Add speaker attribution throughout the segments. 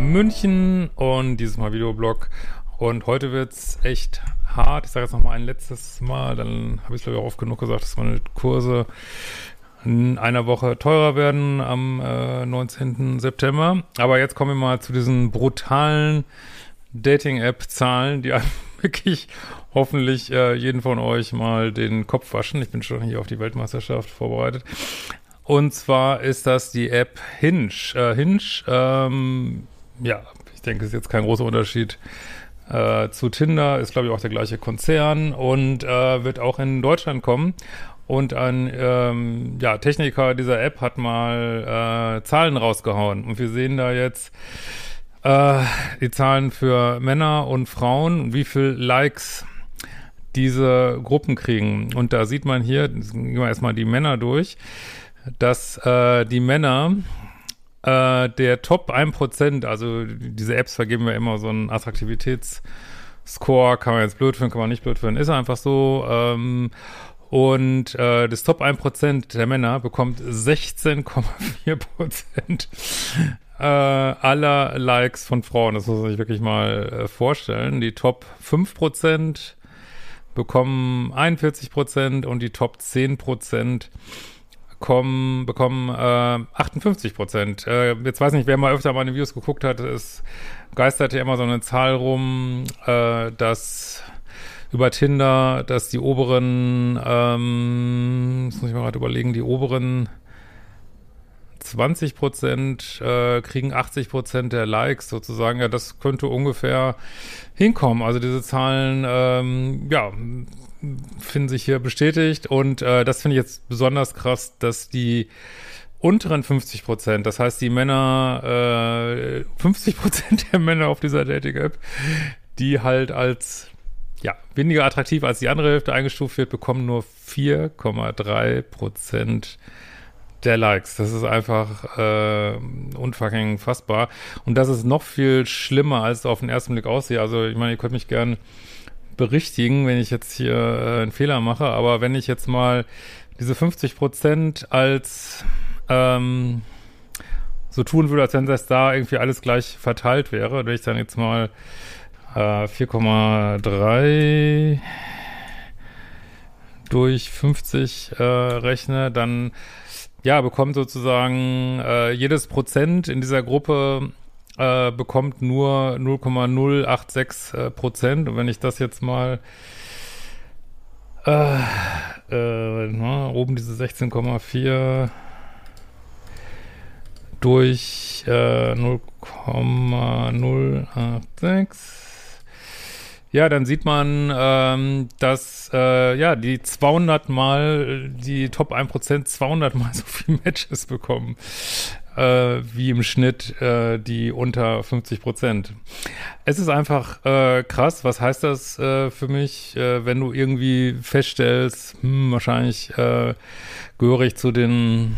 Speaker 1: München und dieses Mal Videoblog. Und heute wird's echt hart. Ich sage jetzt noch mal ein letztes Mal, dann habe ich glaube ich auch oft genug gesagt, dass meine Kurse in einer Woche teurer werden am äh, 19. September. Aber jetzt kommen wir mal zu diesen brutalen Dating-App-Zahlen, die wirklich hoffentlich äh, jeden von euch mal den Kopf waschen. Ich bin schon hier auf die Weltmeisterschaft vorbereitet. Und zwar ist das die App Hinge. Äh, Hinge, ähm, ja, ich denke, ist jetzt kein großer Unterschied äh, zu Tinder, ist glaube ich auch der gleiche Konzern und äh, wird auch in Deutschland kommen. Und ein ähm, ja, Techniker dieser App hat mal äh, Zahlen rausgehauen. Und wir sehen da jetzt äh, die Zahlen für Männer und Frauen und wie viel Likes diese Gruppen kriegen. Und da sieht man hier, gehen wir erstmal die Männer durch, dass äh, die Männer äh, der Top 1%, also diese Apps vergeben wir immer so einen Attraktivitätsscore, kann man jetzt blöd finden, kann man nicht blöd finden, ist einfach so. Ähm, und äh, das Top 1% der Männer bekommt 16,4% äh, aller Likes von Frauen. Das muss man sich wirklich mal äh, vorstellen. Die Top 5% bekommen 41 Prozent und die Top 10 Prozent kommen, bekommen äh, 58 Prozent. Äh, jetzt weiß nicht, wer mal öfter meine Videos geguckt hat, es geisterte immer so eine Zahl rum, äh, dass über Tinder, dass die oberen, ähm, muss ich mal gerade überlegen, die oberen 20 Prozent äh, kriegen 80 Prozent der Likes sozusagen. Ja, das könnte ungefähr hinkommen. Also diese Zahlen, ähm, ja, finden sich hier bestätigt. Und äh, das finde ich jetzt besonders krass, dass die unteren 50 Prozent, das heißt die Männer, äh, 50 Prozent der Männer auf dieser Dating-App, die halt als ja, weniger attraktiv als die andere Hälfte eingestuft wird, bekommen nur 4,3 Prozent der Likes. Das ist einfach äh, unfucking fassbar. Und das ist noch viel schlimmer, als es auf den ersten Blick aussieht. Also ich meine, ihr könnt mich gern berichtigen, wenn ich jetzt hier äh, einen Fehler mache, aber wenn ich jetzt mal diese 50 Prozent als ähm, so tun würde, als wenn das da irgendwie alles gleich verteilt wäre, wenn ich dann jetzt mal äh, 4,3 durch 50 äh, rechne, dann ja, bekommt sozusagen äh, jedes Prozent in dieser Gruppe äh, bekommt nur 0,086 äh, Prozent. Und wenn ich das jetzt mal äh, äh, na, oben diese 16,4 durch äh, 0,086 ja, dann sieht man, ähm, dass äh, ja die 200 mal, die Top 1% 200 mal so viel Matches bekommen äh, wie im Schnitt äh, die unter 50% Es ist einfach äh, krass. Was heißt das äh, für mich, äh, wenn du irgendwie feststellst, hm, wahrscheinlich äh, gehöre ich zu den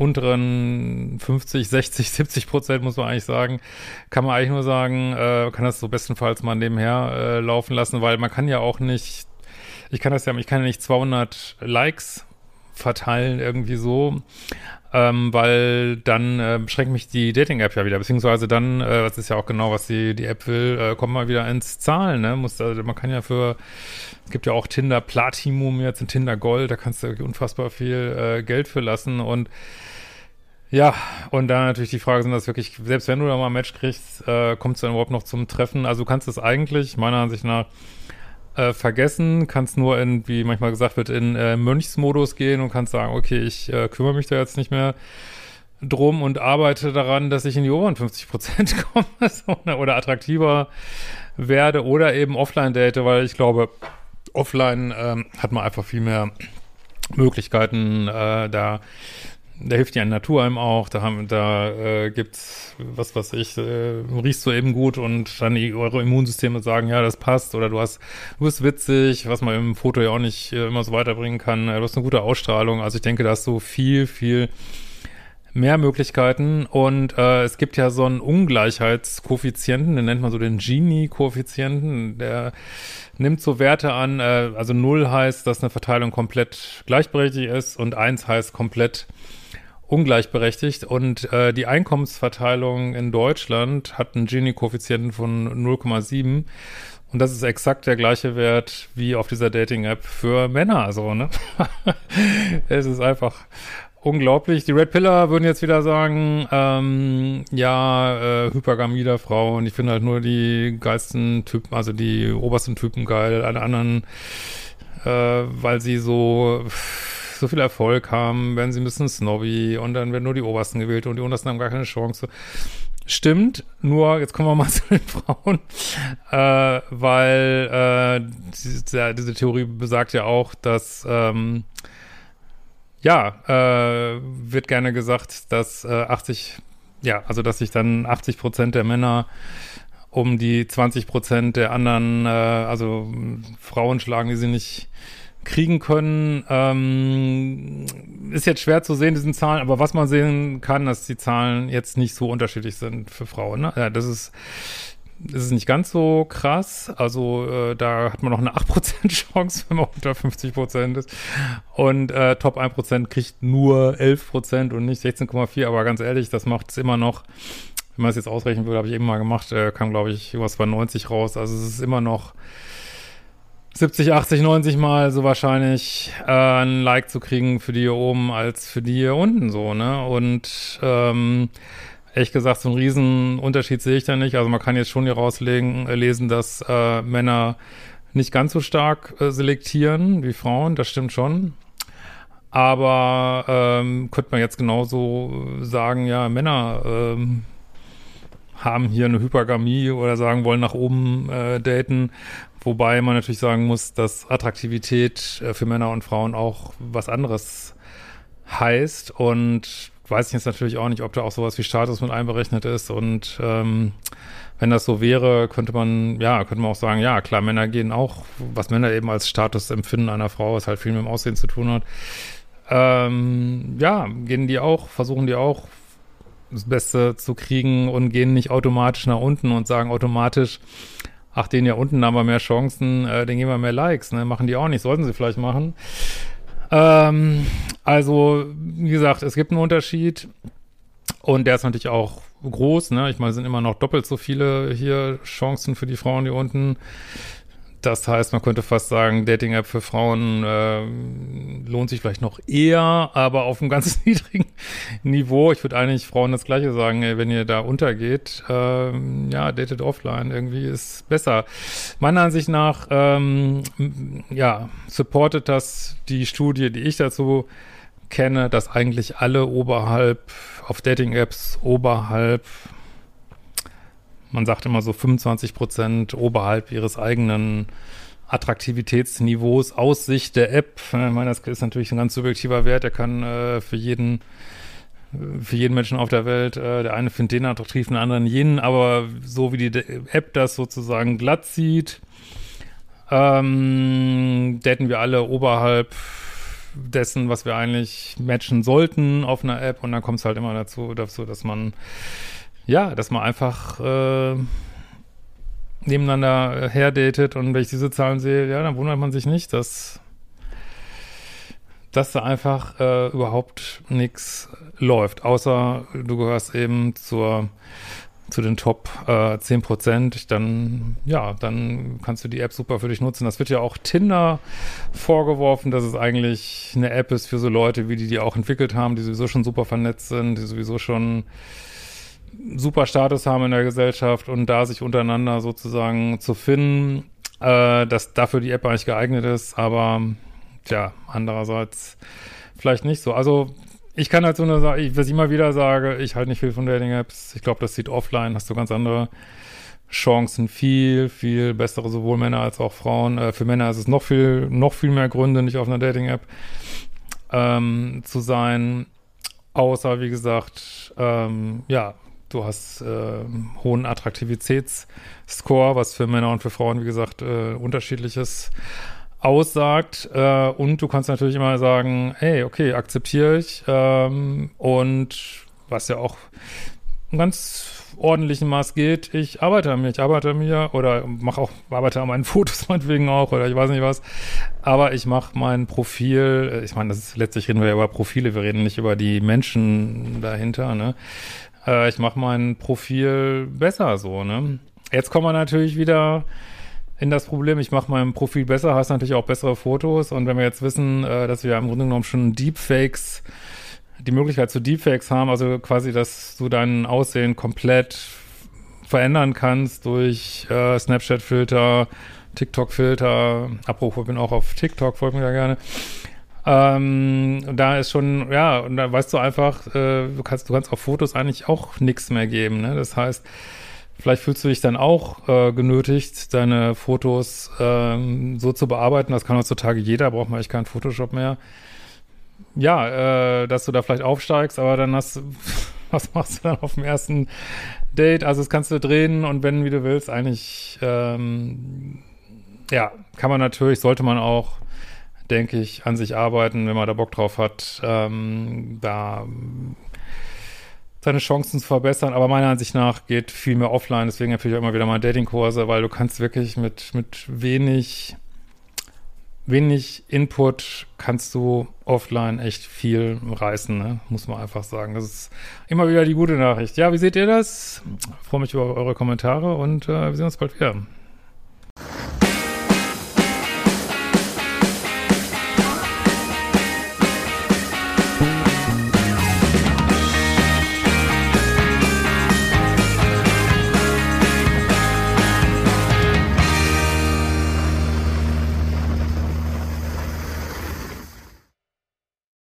Speaker 1: unteren 50, 60, 70 Prozent, muss man eigentlich sagen, kann man eigentlich nur sagen, äh, kann das so bestenfalls mal nebenher äh, laufen lassen, weil man kann ja auch nicht, ich kann das ja, ich kann ja nicht 200 Likes verteilen irgendwie so, ähm, weil dann äh, beschränkt mich die Dating-App ja wieder, beziehungsweise dann, äh, das ist ja auch genau, was die, die App will, äh, kommt mal wieder ins Zahlen, ne? Muss, also man kann ja für, es gibt ja auch Tinder Platinum jetzt, ein Tinder Gold, da kannst du unfassbar viel äh, Geld für lassen und ja, und da natürlich die Frage sind das wirklich, selbst wenn du da mal ein Match kriegst, äh, kommst du dann überhaupt noch zum Treffen? Also du kannst es eigentlich, meiner Ansicht nach, äh, vergessen, kannst nur in, wie manchmal gesagt wird, in äh, Mönchsmodus gehen und kannst sagen, okay, ich äh, kümmere mich da jetzt nicht mehr drum und arbeite daran, dass ich in die oberen 50 Prozent komme ne, oder attraktiver werde oder eben offline date, weil ich glaube, offline ähm, hat man einfach viel mehr Möglichkeiten, äh, da da hilft ja Natur einem auch, da haben, da äh, gibt's, was weiß ich, äh, riechst du eben gut und dann die, eure Immunsysteme sagen, ja, das passt oder du hast, du bist witzig, was man im Foto ja auch nicht äh, immer so weiterbringen kann, du hast eine gute Ausstrahlung, also ich denke, da ist so viel, viel mehr Möglichkeiten. Und äh, es gibt ja so einen Ungleichheitskoeffizienten, den nennt man so den Gini-Koeffizienten, der nimmt so Werte an, äh, also 0 heißt, dass eine Verteilung komplett gleichberechtigt ist und 1 heißt komplett ungleichberechtigt und äh, die Einkommensverteilung in Deutschland hat einen Gini-Koeffizienten von 0,7 und das ist exakt der gleiche Wert wie auf dieser Dating-App für Männer, also, ne? es ist einfach unglaublich. Die Red Pillar würden jetzt wieder sagen, ähm, ja, äh, Hypergamie der Frau und ich finde halt nur die geilsten Typen, also die obersten Typen geil, alle anderen, äh, weil sie so so viel Erfolg haben, werden sie ein bisschen snobby und dann werden nur die Obersten gewählt und die Untersten haben gar keine Chance. Stimmt, nur jetzt kommen wir mal zu den Frauen, äh, weil äh, diese, diese Theorie besagt ja auch, dass ähm, ja, äh, wird gerne gesagt, dass äh, 80, ja, also dass sich dann 80 Prozent der Männer um die 20 Prozent der anderen, äh, also Frauen schlagen, die sie nicht kriegen können. Ähm, ist jetzt schwer zu sehen, diesen Zahlen, aber was man sehen kann, dass die Zahlen jetzt nicht so unterschiedlich sind für Frauen. Ne? Ja, das ist ist es nicht ganz so krass. Also äh, da hat man noch eine 8% Chance, wenn man unter 50% ist. Und äh, Top 1% kriegt nur 11% und nicht 16,4. Aber ganz ehrlich, das macht es immer noch, wenn man es jetzt ausrechnen würde, habe ich eben mal gemacht, äh, kam glaube ich was bei 90 raus. Also es ist immer noch 70, 80, 90 Mal so wahrscheinlich äh, ein Like zu kriegen für die hier oben als für die hier unten so, ne? Und ähm, ehrlich gesagt, so einen riesen Unterschied sehe ich da nicht. Also man kann jetzt schon hier rauslegen, äh, lesen, dass äh, Männer nicht ganz so stark äh, selektieren wie Frauen, das stimmt schon. Aber ähm, könnte man jetzt genauso sagen, ja, Männer ähm, haben hier eine Hypergamie oder sagen, wollen nach oben äh, daten. Wobei man natürlich sagen muss, dass Attraktivität äh, für Männer und Frauen auch was anderes heißt. Und weiß ich jetzt natürlich auch nicht, ob da auch sowas wie Status mit einberechnet ist. Und ähm, wenn das so wäre, könnte man, ja, könnte man auch sagen, ja, klar, Männer gehen auch, was Männer eben als Status empfinden einer Frau, was halt viel mit dem Aussehen zu tun hat. Ähm, ja, gehen die auch, versuchen die auch das Beste zu kriegen und gehen nicht automatisch nach unten und sagen automatisch, ach, den ja unten haben wir mehr Chancen, äh, den geben wir mehr Likes, ne? Machen die auch nicht, sollten sie vielleicht machen. Ähm, also, wie gesagt, es gibt einen Unterschied und der ist natürlich auch groß, ne? Ich meine, sind immer noch doppelt so viele hier Chancen für die Frauen hier unten. Das heißt, man könnte fast sagen, Dating-App für Frauen äh, lohnt sich vielleicht noch eher, aber auf einem ganz niedrigen Niveau. Ich würde eigentlich Frauen das Gleiche sagen, ey, wenn ihr da untergeht, äh, ja, datet offline irgendwie ist besser. Meiner Ansicht nach, ähm, ja, supportet das die Studie, die ich dazu kenne, dass eigentlich alle oberhalb auf Dating-Apps oberhalb man sagt immer so 25 Prozent oberhalb ihres eigenen Attraktivitätsniveaus aus Sicht der App. Ich meine, das ist natürlich ein ganz subjektiver Wert. Der kann äh, für jeden äh, für jeden Menschen auf der Welt, äh, der eine findet den attraktiv, den anderen jenen, aber so wie die App das sozusagen glatt sieht, ähm, daten wir alle oberhalb dessen, was wir eigentlich matchen sollten auf einer App und dann kommt es halt immer dazu, dazu, dass man ja, dass man einfach äh, nebeneinander herdatet und wenn ich diese Zahlen sehe, ja, dann wundert man sich nicht, dass, dass da einfach äh, überhaupt nichts läuft, außer du gehörst eben zur zu den Top äh, 10 Prozent, dann, ja, dann kannst du die App super für dich nutzen. Das wird ja auch Tinder vorgeworfen, dass es eigentlich eine App ist für so Leute, wie die die auch entwickelt haben, die sowieso schon super vernetzt sind, die sowieso schon super Status haben in der Gesellschaft und da sich untereinander sozusagen zu finden, äh, dass dafür die App eigentlich geeignet ist, aber tja, andererseits vielleicht nicht so. Also ich kann halt so nur sagen, ich, was ich immer wieder sage, ich halte nicht viel von Dating-Apps. Ich glaube, das sieht offline, hast du ganz andere Chancen, viel, viel bessere, sowohl Männer als auch Frauen. Äh, für Männer ist es noch viel, noch viel mehr Gründe, nicht auf einer Dating-App ähm, zu sein. Außer, wie gesagt, ähm, ja, du hast äh, hohen Attraktivitätsscore, was für Männer und für Frauen, wie gesagt, äh, unterschiedlich ist. aussagt. Äh, und du kannst natürlich immer sagen, hey, okay, akzeptiere ich. Ähm, und was ja auch ein ganz ordentlichen Maß geht, ich arbeite an mir, ich arbeite an mir oder mache auch, arbeite an meinen Fotos meinetwegen auch oder ich weiß nicht was. Aber ich mache mein Profil, äh, ich meine, das ist letztlich reden wir ja über Profile, wir reden nicht über die Menschen dahinter, ne? Äh, ich mache mein Profil besser so, ne? Jetzt kommen wir natürlich wieder in das Problem, ich mache mein Profil besser, hast natürlich auch bessere Fotos und wenn wir jetzt wissen, äh, dass wir im Grunde genommen schon Deepfakes die Möglichkeit zu Deepfakes haben, also quasi, dass du dein Aussehen komplett verändern kannst durch äh, Snapchat-Filter, TikTok-Filter. Ich bin auch auf TikTok, folgt mir ja gerne. Ähm, da ist schon, ja, und da weißt du einfach, äh, du kannst, du kannst auf Fotos eigentlich auch nichts mehr geben. Ne? Das heißt, vielleicht fühlst du dich dann auch äh, genötigt, deine Fotos ähm, so zu bearbeiten. Das kann heutzutage jeder, braucht man eigentlich keinen Photoshop mehr ja, äh, dass du da vielleicht aufsteigst, aber dann hast was machst du dann auf dem ersten Date? Also das kannst du drehen und wenn, wie du willst, eigentlich, ähm, ja, kann man natürlich, sollte man auch, denke ich, an sich arbeiten, wenn man da Bock drauf hat, ähm, da seine Chancen zu verbessern. Aber meiner Ansicht nach geht viel mehr offline, deswegen empfehle ich auch immer wieder mal Datingkurse, weil du kannst wirklich mit, mit wenig wenig Input kannst du offline echt viel reißen, ne? muss man einfach sagen. Das ist immer wieder die gute Nachricht. Ja, wie seht ihr das? Ich freue mich über eure Kommentare und äh, wir sehen uns bald wieder.